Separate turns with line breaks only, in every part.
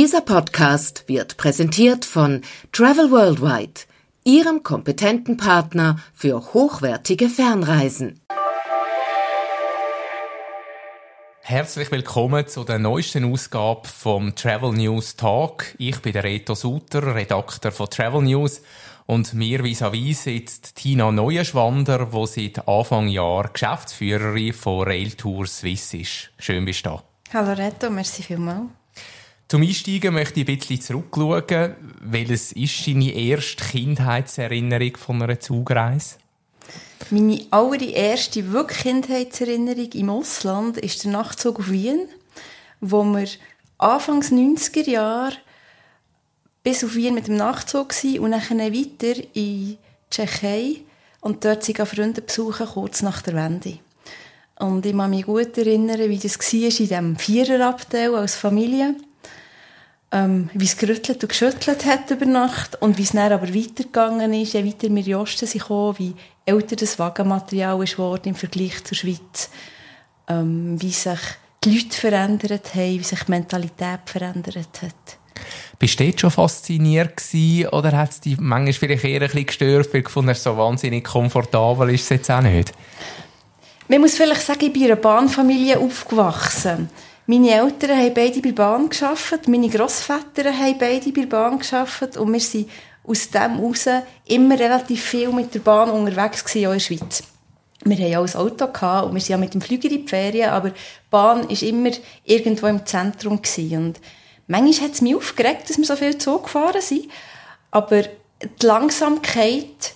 Dieser Podcast wird präsentiert von Travel Worldwide, Ihrem kompetenten Partner für hochwertige Fernreisen.
Herzlich willkommen zu der neuesten Ausgabe vom Travel News Talk. Ich bin der Reto Suter, Redakteur von Travel News. Und mir vis-à-vis sitzt Tina Neuenschwander, die seit Anfang Jahr Geschäftsführerin von Rail Tours Swiss ist. Schön bist du da.
Hallo Reto, merci vielmals.
Zum Einsteigen möchte ich ein bisschen zurückschauen. Welches ist deine erste Kindheitserinnerung von einer Zugreise?
Meine allererste wirklich Kindheitserinnerung im Ausland ist der Nachtzug auf Wien, wo wir Anfangs 90er Jahre bis auf Wien mit dem Nachtzug waren und dann weiter in die Tschechei und dort sie Freunde besuchen, kurz nach der Wende. Und ich kann mich gut erinnern, wie das war in diesem Viererabteil als Familie ähm, wie es gerüttelt und geschüttelt hat über Nacht und wie es dann aber weitergegangen ist, je weiter wir in Osten sind gekommen, wie älter das Wagenmaterial ist worden im Vergleich zur Schweiz, ähm, wie sich die Leute verändert haben, wie sich die Mentalität verändert hat.
Bist du dort schon fasziniert gewesen, oder hat es dich manchmal vielleicht eher ein bisschen gestört, weil du so wahnsinnig komfortabel ist es jetzt auch nicht?
Man muss vielleicht sagen, ich bin in einer Bahnfamilie aufgewachsen. Meine Eltern haben beide bei der Bahn gearbeitet, meine Grossväter haben beide bei der Bahn gearbeitet und wir sind aus dem heraus immer relativ viel mit der Bahn unterwegs gewesen, auch in der Schweiz. Wir haben auch ein Auto gehabt und wir sind ja mit dem Flüger in die Ferien, aber die Bahn war immer irgendwo im Zentrum gewesen. Und manchmal hat es mich aufgeregt, dass wir so viel Zug gefahren sind, aber die Langsamkeit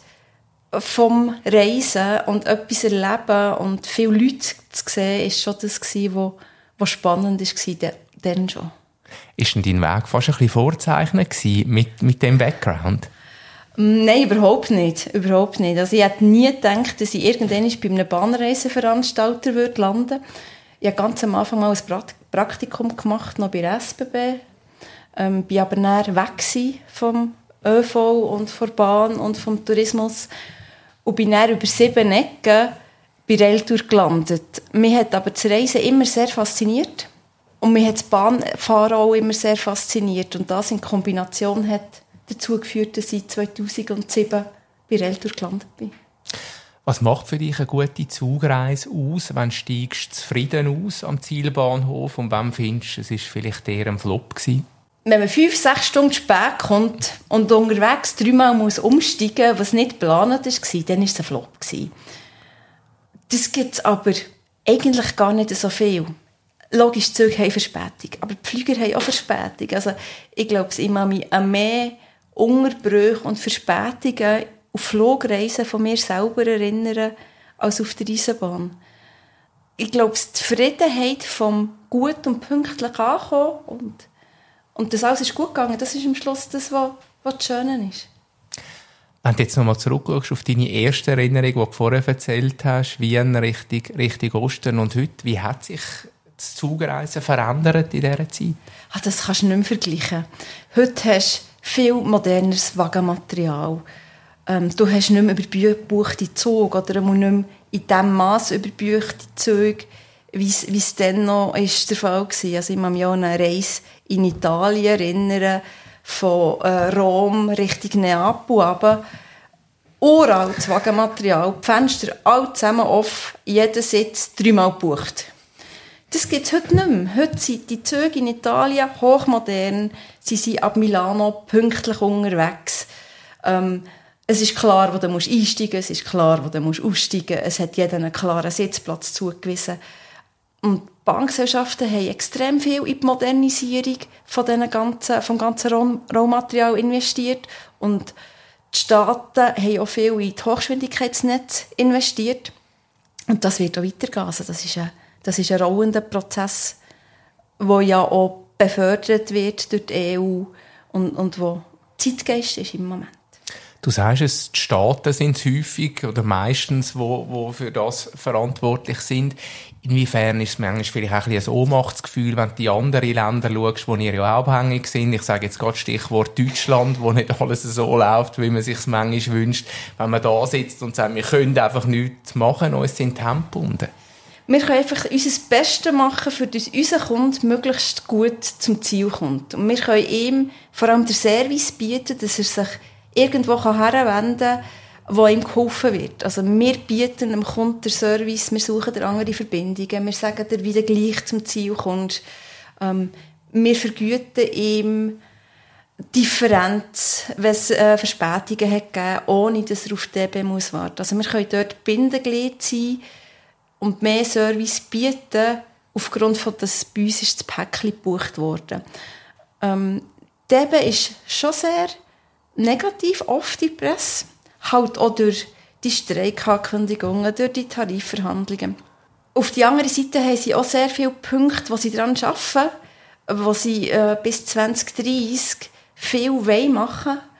vom Reisen und etwas erleben und viele Leute zu sehen, ist schon das was was spannend war, dann schon.
Ist denn dein Weg fast ein bisschen vorzeichnet mit, mit dem Background?
Mm, nein, überhaupt nicht. Überhaupt nicht. Also ich hätte nie gedacht, dass ich irgendwann bei einem Bahnreiseveranstalter würde landen würde. Ich habe ganz am Anfang mal ein Praktikum gemacht, noch bei der SBB. Ähm, bin aber dann weg vom ÖV und von der Bahn und vom Tourismus und bin dann über sieben Ecken bei Railtour gelandet. Mich hat aber das Reisen immer sehr fasziniert und mich hat das Bahnfahren auch immer sehr fasziniert und das in Kombination hat dazu geführt, dass ich 2007 bei Railtour gelandet bin.
Was macht für dich eine gute Zugreise aus? Wann steigst du zufrieden aus am Zielbahnhof und wann findest du, es war vielleicht eher ein Flop gewesen?
Wenn man fünf, sechs Stunden spät kommt und unterwegs dreimal muss umsteigen muss, was nicht geplant war, dann war es ein Flop. Gewesen. Das gibt es aber eigentlich gar nicht so viel. Logisch, die Züge haben Verspätung, aber die Flüger haben auch Verspätung. Also ich glaube, ich kann mich an mehr Unterbrüche und Verspätungen auf Flugreisen von mir selber erinnern, als auf der Eisenbahn. Ich glaube, die Zufriedenheit vom gut und pünktlich ankommen und, und das alles ist gut gegangen, das ist am Schluss das, was, was das Schöne ist.
Wenn du jetzt nochmal zurückschaust auf deine erste Erinnerung, die du vorher erzählt hast, Wien Richtung, Richtung Osten und heute, wie hat sich das Zugreisen verändert in dieser Zeit?
Ach, das kannst du nicht mehr vergleichen. Heute hast du viel moderneres Wagenmaterial. Ähm, du hast nicht mehr überbuchte Züge oder nicht mehr in dem Maß überbuchte Züge, wie es dann noch ist der Fall war. Also ich kann mich an eine Reise in Italien erinnern, von äh, Rom Richtung Neapel runter. Uraltes Wagenmaterial, die Fenster alle zusammen offen, jeder Sitz dreimal gebucht. Das gibt es heute nicht mehr. Heute sind die Züge in Italien hochmodern. Sie sind ab Milano pünktlich unterwegs. Ähm, es ist klar, wo du einsteigen musst. Es ist klar, wo du aussteigen musst. Es hat jeder einen klaren Sitzplatz zugewiesen. Und Bankgesellschaften haben extrem viel in die Modernisierung von den ganzen, vom ganzen Rohmaterial investiert und die Staaten haben auch viel in das Hochgeschwindigkeitsnetz investiert und das wird auch weitergehen. Also das ist ein, das ist ein rollender Prozess, der ja auch befördert wird durch die EU und, und wo Zeitgeist ist im Moment.
Du sagst es, die Staaten sind häufig oder meistens, wo, wo für das verantwortlich sind. Inwiefern ist es manchmal vielleicht auch ein, ein Ohnmachtsgefühl, wenn du die anderen Länder schaust, wo ihr ja abhängig sind. Ich sage jetzt gerade Stichwort Deutschland, wo nicht alles so läuft, wie man sich es manchmal wünscht. Wenn man da sitzt und sagt, wir können einfach nichts machen, uns sind Tempo
wir können einfach unser Bestes machen, für dass unser Kunde möglichst gut zum Ziel kommt. Und wir können ihm vor allem den Service bieten, dass er sich irgendwo herwenden kann, wo ihm geholfen wird. Also wir bieten dem Kunden den Service, wir suchen dir andere Verbindungen, wir sagen dir, wie du gleich zum Ziel kommst. Ähm, wir vergüten ihm Differenz, wenn es äh, Verspätungen hat gegeben, ohne dass er auf DB muss warten. Also wir können dort Bindeglied sein, und mehr Service bieten, aufgrund von, dass bei uns ist das Päckchen gebucht wurde. Ähm, DB ist schon sehr negativ, oft die Presse. Halt auch durch die Streikankündigungen, durch die Tarifverhandlungen. Auf der anderen Seite haben sie auch sehr viele Punkte, wo sie daran arbeiten, wo sie äh, bis 2030 viel machen wollen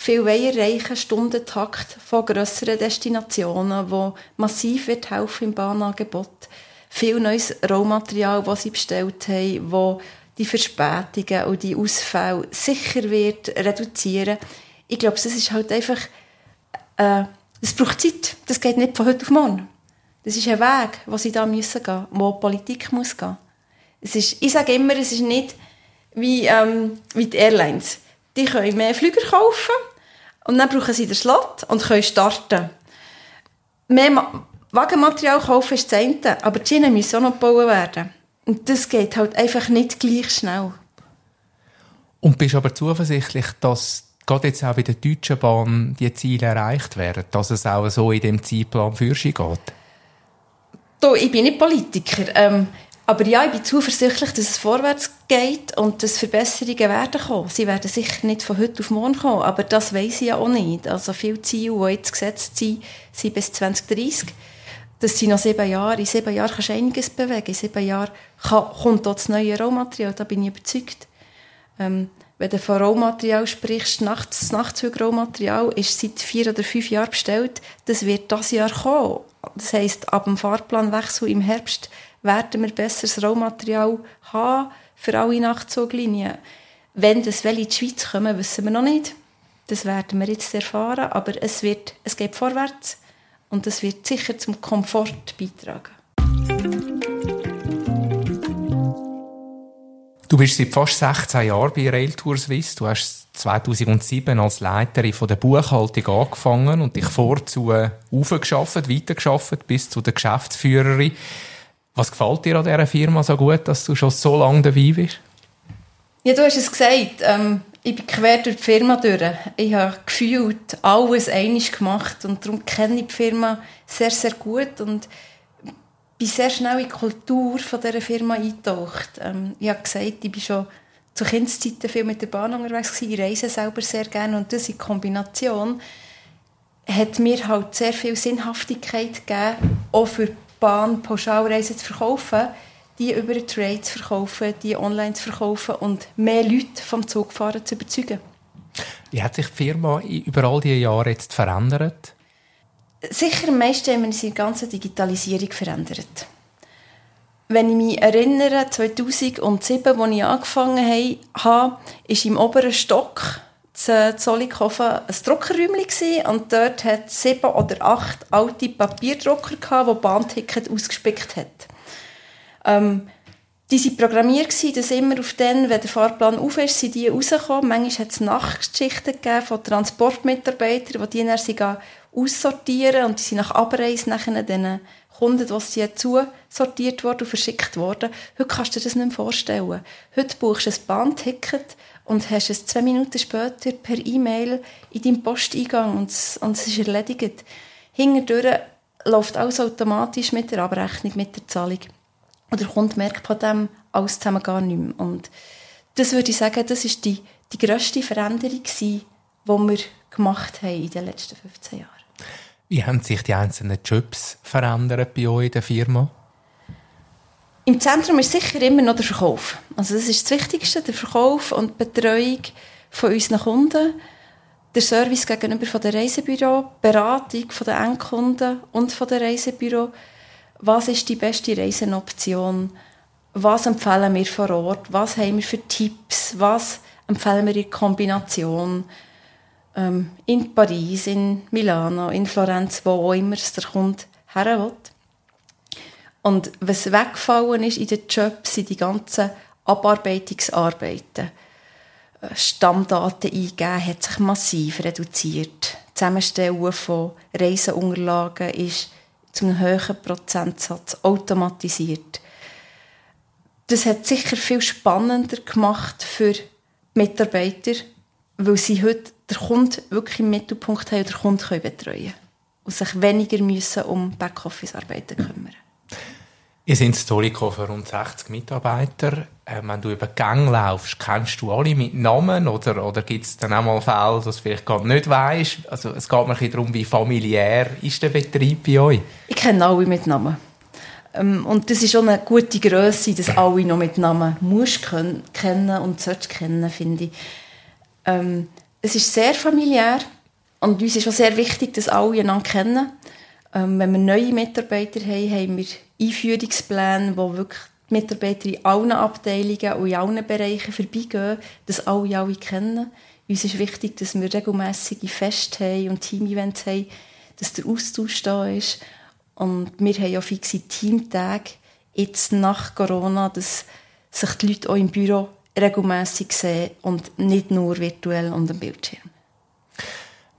viel erreichen Stundentakt von grösseren Destinationen, wo massiv wird helfen im Bahnangebot. Viel neues Rohmaterial, das sie bestellt haben, wo die Verspätungen und die Ausfälle sicher wird reduzieren. Ich glaube, das ist halt einfach, äh, das braucht Zeit. Das geht nicht von heute auf morgen. Das ist ein Weg, wo sie da müssen gehen, wo die Politik muss gehen. Es ist, ich sage immer, es ist nicht wie, ähm, wie die Airlines. Die können mehr Flüger kaufen und dann brauchen sie den Slot und können starten. Mehr Wagenmaterial kaufen ist das eine, aber die Schienen müssen auch noch gebaut werden. Und das geht halt einfach nicht gleich schnell.
Und bist aber zuversichtlich, dass gerade jetzt auch bei der Deutschen Bahn die Ziele erreicht werden, dass es auch so in dem Zeitplan für sie geht?
Du, ich bin nicht Politiker. Ähm, aber ja, ich bin zuversichtlich, dass es vorwärts geht und dass Verbesserungen werden kommen. Sie werden sicher nicht von heute auf morgen kommen, aber das weiß ich ja auch nicht. Also viele Ziele, die jetzt gesetzt sind, sind bis 2030. Das sind noch sieben Jahre. In sieben Jahren kannst du einiges bewegen. In sieben Jahren kann, kommt dort das neue Rohmaterial, da bin ich überzeugt. Ähm, wenn du von Rohmaterial sprichst, Nachts, das Nachtzug-Rohmaterial ist seit vier oder fünf Jahren bestellt. Das wird das Jahr kommen. Das heisst, ab dem Fahrplanwechsel im Herbst werden wir besseres Rohmaterial haben für alle Nachtzuglinien. Wenn das welche in die Schweiz kommen, wissen wir noch nicht. Das werden wir jetzt erfahren, aber es, wird, es geht vorwärts und es wird sicher zum Komfort beitragen.
Du bist seit fast 16 Jahren bei Rail Tour Suisse. Du hast 2007 als Leiterin von der Buchhaltung angefangen und dich vorzu aufgeschafft, weitergeschafft bis zu der Geschäftsführerin. Was gefällt dir an dieser Firma so gut, dass du schon so lange dabei bist?
Ja, du hast es gesagt. Ähm, ich bin quer durch die Firma durch. Ich habe gefühlt alles einig gemacht und darum kenne ich die Firma sehr, sehr gut und bin sehr schnell in die Kultur von dieser Firma eingetaucht. Ähm, ich habe gesagt, ich bin schon zu Kindszeiten viel mit der Bahn unterwegs gewesen. Ich reise selber sehr gerne und in Kombination hat mir halt sehr viel Sinnhaftigkeit gegeben, auch für Bahn Pauschalreisen zu verkaufen, die über einen Trade zu verkaufen, die online zu verkaufen und mehr Leute vom Zugfahren zu überzeugen.
Wie hat sich die Firma über all diese Jahre jetzt verändert?
Sicher am meisten haben wir uns in der ganzen Digitalisierung verändert. Wenn ich mich erinnere, 2007, als ich angefangen habe, ist im oberen Stock in Zollikofen ein Druckerräumchen und dort hat sieben oder acht alte Papierdrucker die Bahnticket ausgespickt hat. Ähm, die waren programmiert, dass immer auf den, wenn der Fahrplan auf ist, sind die rausgekommen. Manchmal hat es Nachtschichten gegeben von Transportmitarbeitern, die die dann aussortieren und die sind nach Abreise nachher den Kunden, die sie zusortiert wurden und verschickt wurden. Heute kannst du dir das nicht mehr vorstellen. Heute buchst du ein Bahnticket und hast es zwei Minuten später per E-Mail in deinem Posteingang und es, und es ist erledigt. Hinterdurch läuft alles automatisch mit der Abrechnung, mit der Zahlung. Und der Kunde merkt von dem alles zusammen gar nicht mehr. Und das würde ich sagen, das ist die, die grösste Veränderung die wir gemacht haben in den letzten 15 Jahren.
Wie haben sich die einzelnen Jobs verändert bei euch in der Firma?
Im Zentrum ist sicher immer noch der Verkauf. Also das ist das Wichtigste, der Verkauf und die Betreuung von unseren Kunden, der Service gegenüber von der Reisebüro, Beratung von den Endkunden und von der Reisebüro. Was ist die beste Reisenoption? Was empfehlen wir vor Ort? Was haben wir für Tipps? Was empfehlen wir in Kombination? Ähm, in Paris, in Milano, in Florenz, wo auch immer der Kunde her will. Und was weggefallen ist in den Jobs, sind die ganzen Abarbeitungsarbeiten. Äh, Stammdaten eingeben hat sich massiv reduziert. Zusammenstellen von Reiseunterlagen ist zu einem höheren Prozentsatz automatisiert. Das hat sicher viel spannender gemacht für Mitarbeiter, weil sie heute den Kunden wirklich im Mittelpunkt haben und den Kunden betreuen können und sich weniger müssen um Backoffice-Arbeiten kümmern
Ihr seid Storyco für rund 60 Mitarbeiter. Äh, wenn du über die Gänge laufst, kennst du alle mit Namen oder, oder gibt es dann auch mal Fälle, dass du vielleicht gar nicht weißt? Also es geht mir ein darum, wie familiär ist der Betrieb bei euch?
Ich kenne alle mit Namen. Ähm, und das ist schon eine gute Größe, dass alle noch mit Namen musst kennen und sollst kennen, finde ich. Ähm, es ist sehr familiär und uns ist auch sehr wichtig, dass alle einander kennen. Ähm, wenn wir neue Mitarbeiter haben, haben wir Einführungspläne, wo wirklich die Mitarbeiter in allen Abteilungen und in allen Bereichen vorbeigehen, dass alle alle kennen. Uns ist wichtig, dass wir regelmäßige Feste haben und Team-Events haben, dass der Austausch da ist. Und wir haben auch fixe Teamtage jetzt nach Corona, dass sich die Leute auch im Büro regelmäßig sehen und nicht nur virtuell und am Bildschirm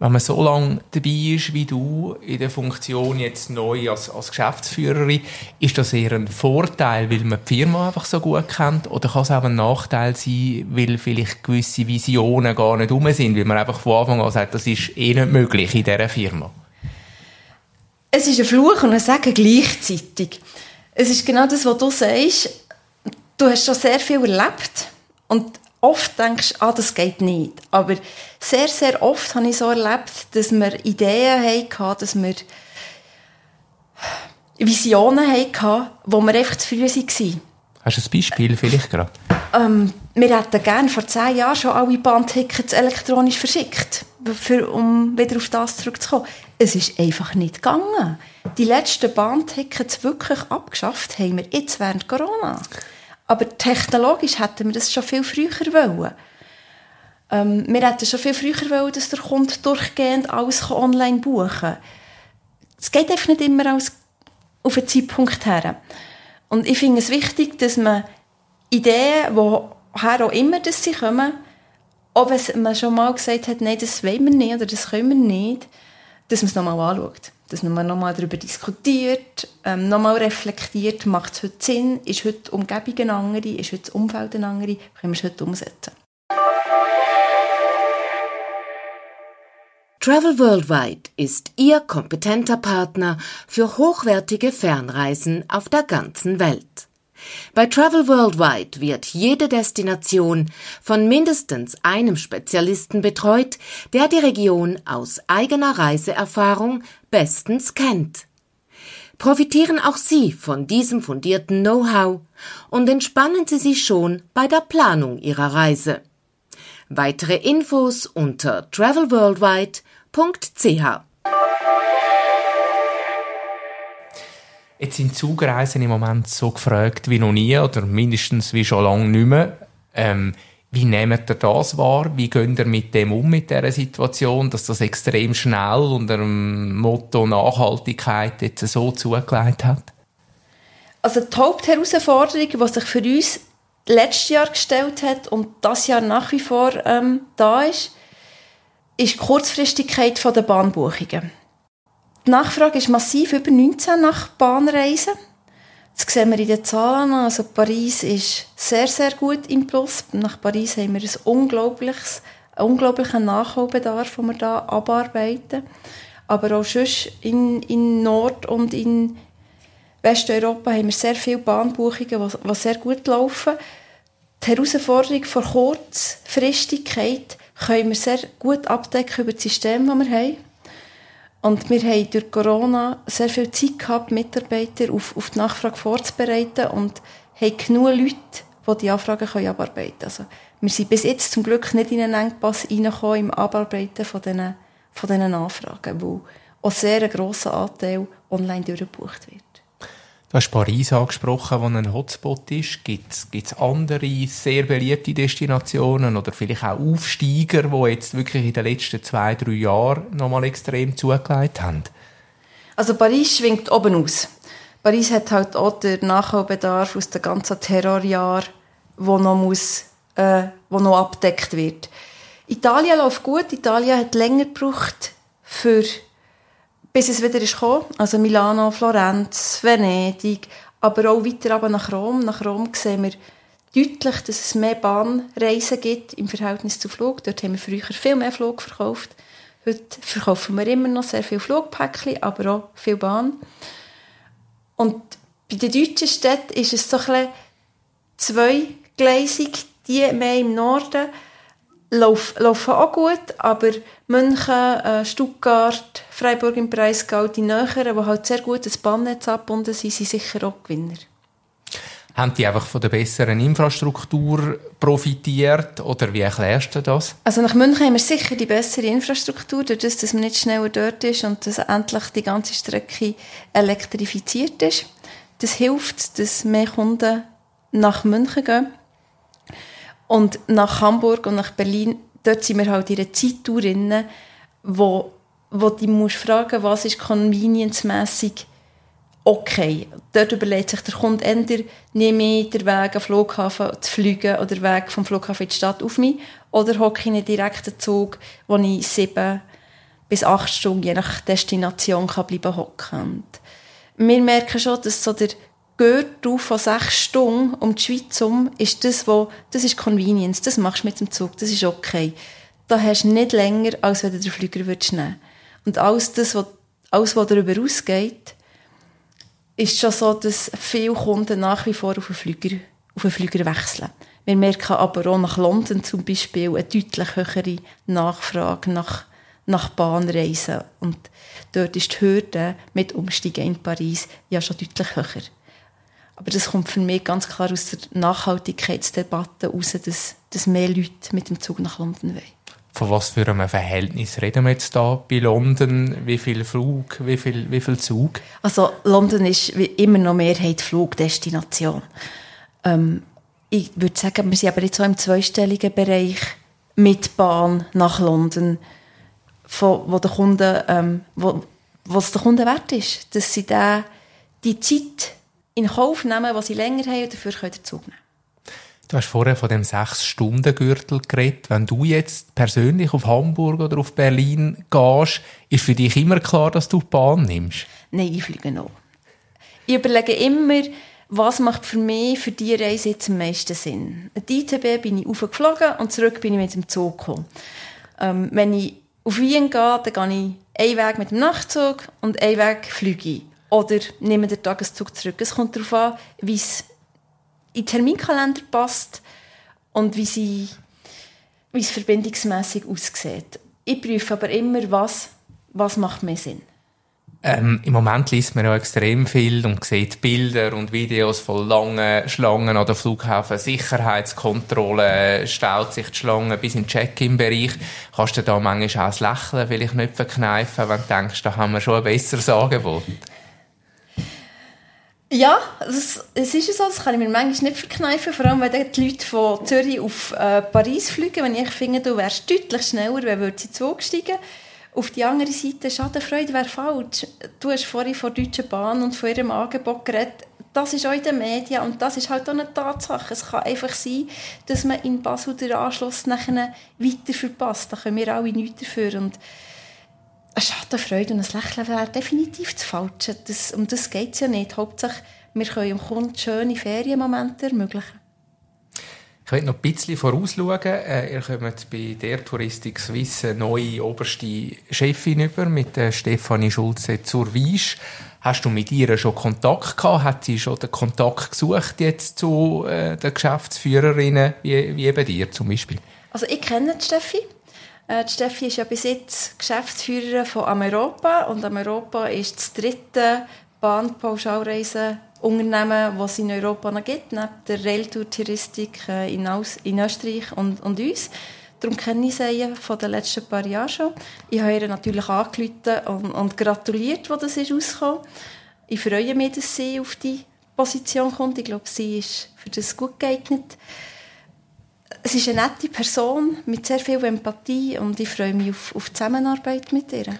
wenn man so lange dabei ist wie du in der Funktion jetzt neu als, als Geschäftsführerin, ist das eher ein Vorteil, weil man die Firma einfach so gut kennt, oder kann es auch ein Nachteil sein, weil vielleicht gewisse Visionen gar nicht um sind, weil man einfach von Anfang an sagt, das ist eh nicht möglich in dieser Firma?
Es ist ein Fluch und ein Segen gleichzeitig. Es ist genau das, was du sagst. Du hast schon sehr viel erlebt und oft denkst du, ah, das geht nicht. Aber sehr, sehr oft habe ich so erlebt, dass wir Ideen hatten, dass wir Visionen hatten, wo wir einfach zu früh waren.
Hast du ein Beispiel vielleicht gerade?
Ähm, wir hätten gerne vor zehn Jahren schon alle Bahntickets elektronisch verschickt, für, um wieder auf das zurückzukommen. Es ist einfach nicht gegangen. Die letzten Bahntickets wirklich abgeschafft haben wir jetzt während Corona. Aber technologisch hätten wir das schon viel früher wollen. Ähm, wir hätten schon viel früher wollen, dass der Kunde durchgehend alles online buchen kann. Es geht einfach nicht immer alles auf einen Zeitpunkt her. Und ich finde es wichtig, dass man Ideen, woher auch immer dass sie kommen, auch wenn man schon mal gesagt hat, nein, das wollen wir nicht oder das können wir nicht, dass man es nochmal anschaut dass man nochmal darüber diskutiert, ähm, nochmal reflektiert, macht es heute Sinn, ist heute die Umgebung eine andere, ist heute das Umfeld eine andere, können wir es heute umsetzen.
Travel Worldwide ist Ihr kompetenter Partner für hochwertige Fernreisen auf der ganzen Welt. Bei Travel Worldwide wird jede Destination von mindestens einem Spezialisten betreut, der die Region aus eigener Reiseerfahrung bestens kennt. Profitieren auch Sie von diesem fundierten Know-how und entspannen Sie sich schon bei der Planung Ihrer Reise. Weitere Infos unter travelworldwide.ch
Jetzt sind Zugreisen im Moment so gefragt wie noch nie oder mindestens wie schon lange nicht mehr. Ähm, wie nehmt ihr das wahr? Wie geht ihr mit dem um, mit dieser Situation, dass das extrem schnell unter dem Motto Nachhaltigkeit jetzt so zugelegt hat?
Also die Hauptherausforderung, die sich für uns letztes Jahr gestellt hat und das Jahr nach wie vor ähm, da ist, ist die Kurzfristigkeit der Bahnbuchungen. Die Nachfrage ist massiv über 19 nach Bahnreisen. Das sehen wir in den Zahlen. Also Paris ist sehr, sehr gut im Plus. Nach Paris haben wir ein unglaubliches, einen unglaublichen Nachholbedarf, den wir hier abarbeiten. Aber auch sonst in, in Nord- und in Westeuropa haben wir sehr viele Bahnbuchungen, die, sehr gut laufen. Die Herausforderung von Kurzfristigkeit können wir sehr gut abdecken über das System, das wir haben. Und wir haben durch Corona sehr viel Zeit gehabt, Mitarbeiter auf, auf die Nachfrage vorzubereiten und haben genug Leute, die die Anfragen können abarbeiten können. Also, wir sind bis jetzt zum Glück nicht in einen Engpass reingekommen im Abarbeiten von diesen, von diesen Anfragen, wo auch sehr ein grosser Anteil online durchgebucht wird.
Du hast Paris angesprochen, wo ein Hotspot ist. Gibt es andere sehr beliebte Destinationen oder vielleicht auch Aufsteiger, die jetzt wirklich in den letzten zwei, drei Jahren nochmal extrem zugelegt haben?
Also Paris schwingt oben aus. Paris hat halt auch den Nachholbedarf aus den ganzen Terrorjahren, wo noch muss, äh, wo noch abdeckt wird. Italien läuft gut. Italien hat länger gebraucht, für, bis es wieder ist gekommen. Also Milano, Florenz, Venedig, aber auch weiter aber nach Rom. Nach Rom sehen wir deutlich, dass es mehr Bahnreisen gibt im Verhältnis zu Flug. Dort haben wir früher viel mehr Flug verkauft. Heute verkaufen wir immer noch sehr viel Flugpäckchen, aber auch viel Bahn. Und bei den deutschen Städten ist es so ein zweigleisig. Die mehr im Norden laufen, auch gut, aber München, äh, Stuttgart, Freiburg im Breisgau, die Näheren, die halt sehr gut das Bahnnetz abgebunden sind, sind sicher auch Gewinner.
Haben die einfach von der besseren Infrastruktur profitiert oder wie erklärst du das?
Also nach München haben wir sicher die bessere Infrastruktur, dadurch, dass man nicht schneller dort ist und dass endlich die ganze Strecke elektrifiziert ist. Das hilft, dass mehr Kunden nach München gehen. Und nach Hamburg und nach Berlin, dort sind wir halt in einer Zeittour drin, wo, wo du musst fragen, was ist convenience-mässig okay. Dort überlegt sich der Kunde entweder, nehme ich den Weg am Flughafen zu fliegen oder den Weg vom Flughafen in die Stadt auf mich oder hocke ich in einen direkten Zug, wo ich sieben bis acht Stunden je nach Destination kann bleiben hocken. Wir merken schon, dass so der Gürtel von sechs Stunden um die Schweiz um ist das, wo, das ist Convenience, das machst du mit dem Zug, das ist okay. Da hast du nicht länger, als wenn du den Flüger würdest nehmen Und alles das, was, alles, was darüber ausgeht, ist schon so, dass viele Kunden nach wie vor auf den Flüger, auf den Flüger wechseln. Wir merken aber auch nach London zum Beispiel eine deutlich höhere Nachfrage nach, nach Bahnreisen. Und dort ist die Hürde mit Umsteigen in Paris ja schon deutlich höher. Aber das kommt für mich ganz klar aus der Nachhaltigkeitsdebatte heraus, dass, dass mehr Leute mit dem Zug nach London wollen.
Von was für einem Verhältnis reden wir jetzt da bei London? Wie viel Flug, wie viel, wie viel Zug?
Also London ist immer noch Mehrheit Flugdestination. Ähm, ich würde sagen, wir sind aber jetzt so im zweistelligen Bereich mit Bahn nach London, von, wo der Kunde, ähm, wo, was der Kunde wert ist, dass sie da die Zeit in Kauf nehmen, die sie länger haben und dafür können Zug nehmen.
Du hast vorher von dem Sechs-Stunden-Gürtel geredet. Wenn du jetzt persönlich auf Hamburg oder auf Berlin gehst, ist für dich immer klar, dass du die Bahn nimmst?
Nein, ich fliege noch. Ich überlege immer, was macht für mich für diese Reise jetzt am meisten Sinn. Die ITB bin ich aufgeflogen und zurück bin ich mit dem Zug gekommen. Ähm, wenn ich auf Wien gehe, dann gehe ich einen Weg mit dem Nachtzug und einen Weg fliege ich. Oder nehme den Tageszug zurück. Es kommt darauf an, wie es in den Terminkalender passt und wie, sie, wie es verbindungsmässig aussieht. Ich prüfe aber immer, was, was macht mehr Sinn.
Ähm, Im Moment liest man ja extrem viel und sieht Bilder und Videos von langen Schlangen an der Flughafen. Sicherheitskontrolle staut sich die Schlange bis in den Check-in-Bereich. Kannst du da manchmal auch das Lächeln vielleicht nicht verkneifen, wenn du denkst, da haben wir schon ein besseres Angebot?
Ja, das, es ist so, das kann ich mir manchmal nicht verkneifen, vor allem wenn die Leute von Zürich auf äh, Paris fliegen, wenn ich finde, du wärst deutlich schneller, wenn wir sie Zug. Auf die andere Seite, Schadenfreude wäre falsch. Du hast vorhin von der Deutschen Bahn und von ihrem Angebot geredet. Das ist auch in den Medien und das ist halt auch eine Tatsache. Es kann einfach sein, dass man in Basel den Anschluss nachher weiter verpasst. Da können wir alle nichts dafür. Und Schadenfreude und ein Lächeln wäre definitiv das Falsche. Das, um das geht es ja nicht. Hauptsache, wir können dem Kunden schöne Ferienmomente ermöglichen.
Ich möchte noch ein bisschen vorausschauen. Äh, ihr kommt bei der Touristik Suisse eine neue oberste Chefin über, mit der Stefanie Schulze zur Weisch. Hast du mit ihr schon Kontakt gehabt? Hat sie schon den Kontakt gesucht jetzt zu äh, den Geschäftsführerinnen, wie, wie eben dir zum Beispiel?
Also ich kenne die Steffi. Äh, Steffi ist ja bis jetzt Geschäftsführerin von Ameropa und Ameropa ist das dritte Bahnpauschalreisen-Unternehmen, das es in Europa noch gibt, neben der Railtour-Touristik äh, in, in Österreich und, und uns. Darum kenne ich sie von den letzten paar Jahren schon. Ich habe ihr natürlich angerufen und, und gratuliert, wo das ist. Ich freue mich, dass sie auf die Position kommt. Ich glaube, sie ist für das gut geeignet es ist eine nette Person mit sehr viel Empathie und ich freue mich auf, auf die Zusammenarbeit mit ihr.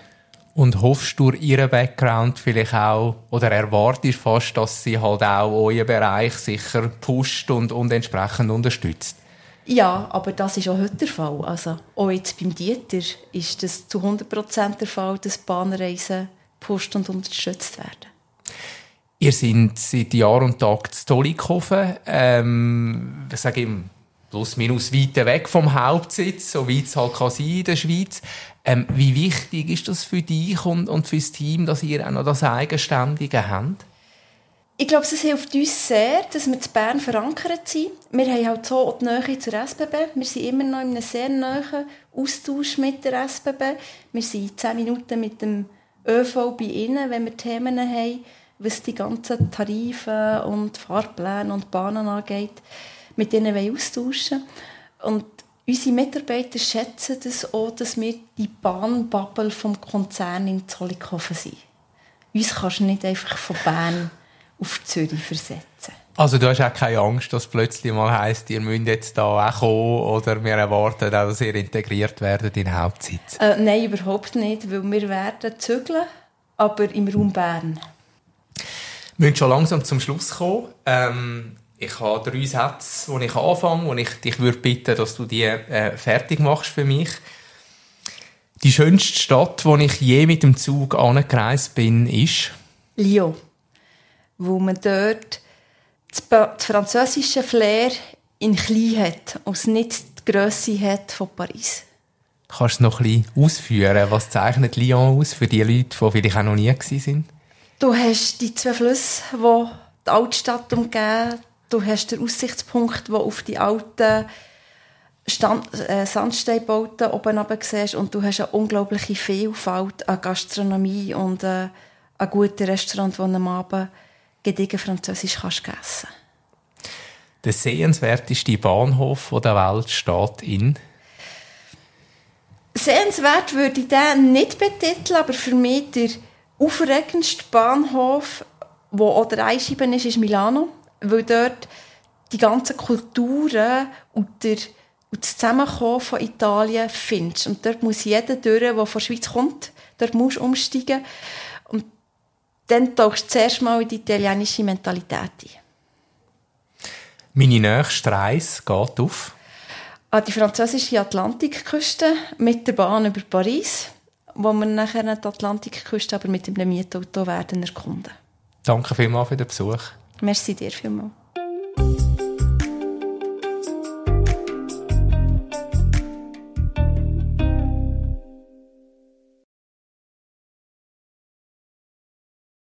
Und hoffst du durch ihren Background vielleicht auch, oder erwartest fast, dass sie halt auch euren Bereich sicher pusht und, und entsprechend unterstützt?
Ja, aber das ist auch heute der Fall. Also, auch jetzt beim Dieter ist das zu 100% der Fall, dass Bahnreisen pusht und unterstützt werden.
Ihr seid seit Jahr und Tag zu Tolikofen. Ähm, ich sage ihm, plus minus weit weg vom Hauptsitz, so weit es halt kann sein in der Schweiz. Ähm, wie wichtig ist das für dich und, und für das Team, dass ihr auch noch das Eigenständige habt?
Ich glaube, es hilft uns sehr, dass wir in Bern verankert sind. Wir haben halt so auch die Nähe zur SBB. Wir sind immer noch in einem sehr nahen Austausch mit der SBB. Wir sind zehn Minuten mit dem ÖV bei ihnen, wenn wir Themen haben, was die ganzen Tarife und Fahrpläne und Bahnen angeht, mit denen wir austauschen Und unsere Mitarbeiter schätzen das auch, dass wir die Bahnbubble vom Konzern in Zollikofen sind. Uns kannst du nicht einfach von Bern auf Zürich versetzen.
Also du hast auch keine Angst, dass plötzlich mal heisst, ihr müsst jetzt da auch kommen oder wir erwarten auch, dass ihr integriert werdet in den Hauptsitz?
Äh, nein, überhaupt nicht, weil wir werden zügeln, aber im Raum Bern.
Wir müssen schon langsam zum Schluss kommen. Ähm, ich habe drei Sätze, wo ich anfange, wo ich dich würde bitten, dass du die äh, fertig machst für mich. Die schönste Stadt, wo ich je mit dem Zug angereist bin, ist
Lyon wo man dort das, französische Flair in klein hat und nicht die Grösse hat von Paris.
Kannst du noch ein bisschen ausführen, was zeichnet Lyon aus für die Leute, die vielleicht auch noch nie waren?
Du hast die zwei Flüsse, die die Altstadt umgeben. Du hast den Aussichtspunkt, der auf die alten Stand, äh, Sandsteinbauten oben runter siehst und du hast eine unglaubliche Vielfalt an Gastronomie und äh, ein gutes Restaurant, wo am Abend gediegen Französisch kannst essen
Der sehenswerteste Bahnhof der Welt steht in?
Sehenswert würde ich den nicht betiteln, aber für mich der aufregendste Bahnhof, wo auch der Einscheiben ist, ist Milano, weil dort die ganzen Kulturen und, der, und das Zusammenkommen von Italien findest. Und dort muss jeder durch, der von der Schweiz kommt, dort muss umsteigen dann tauchst du zuerst mal in die italienische Mentalität ein.
Meine nächste Reise geht auf?
An die französische Atlantikküste mit der Bahn über Paris, wo wir nachher die Atlantikküste aber mit einem Mietauto werden erkunden.
Danke vielmals für den Besuch.
Merci dir vielmals.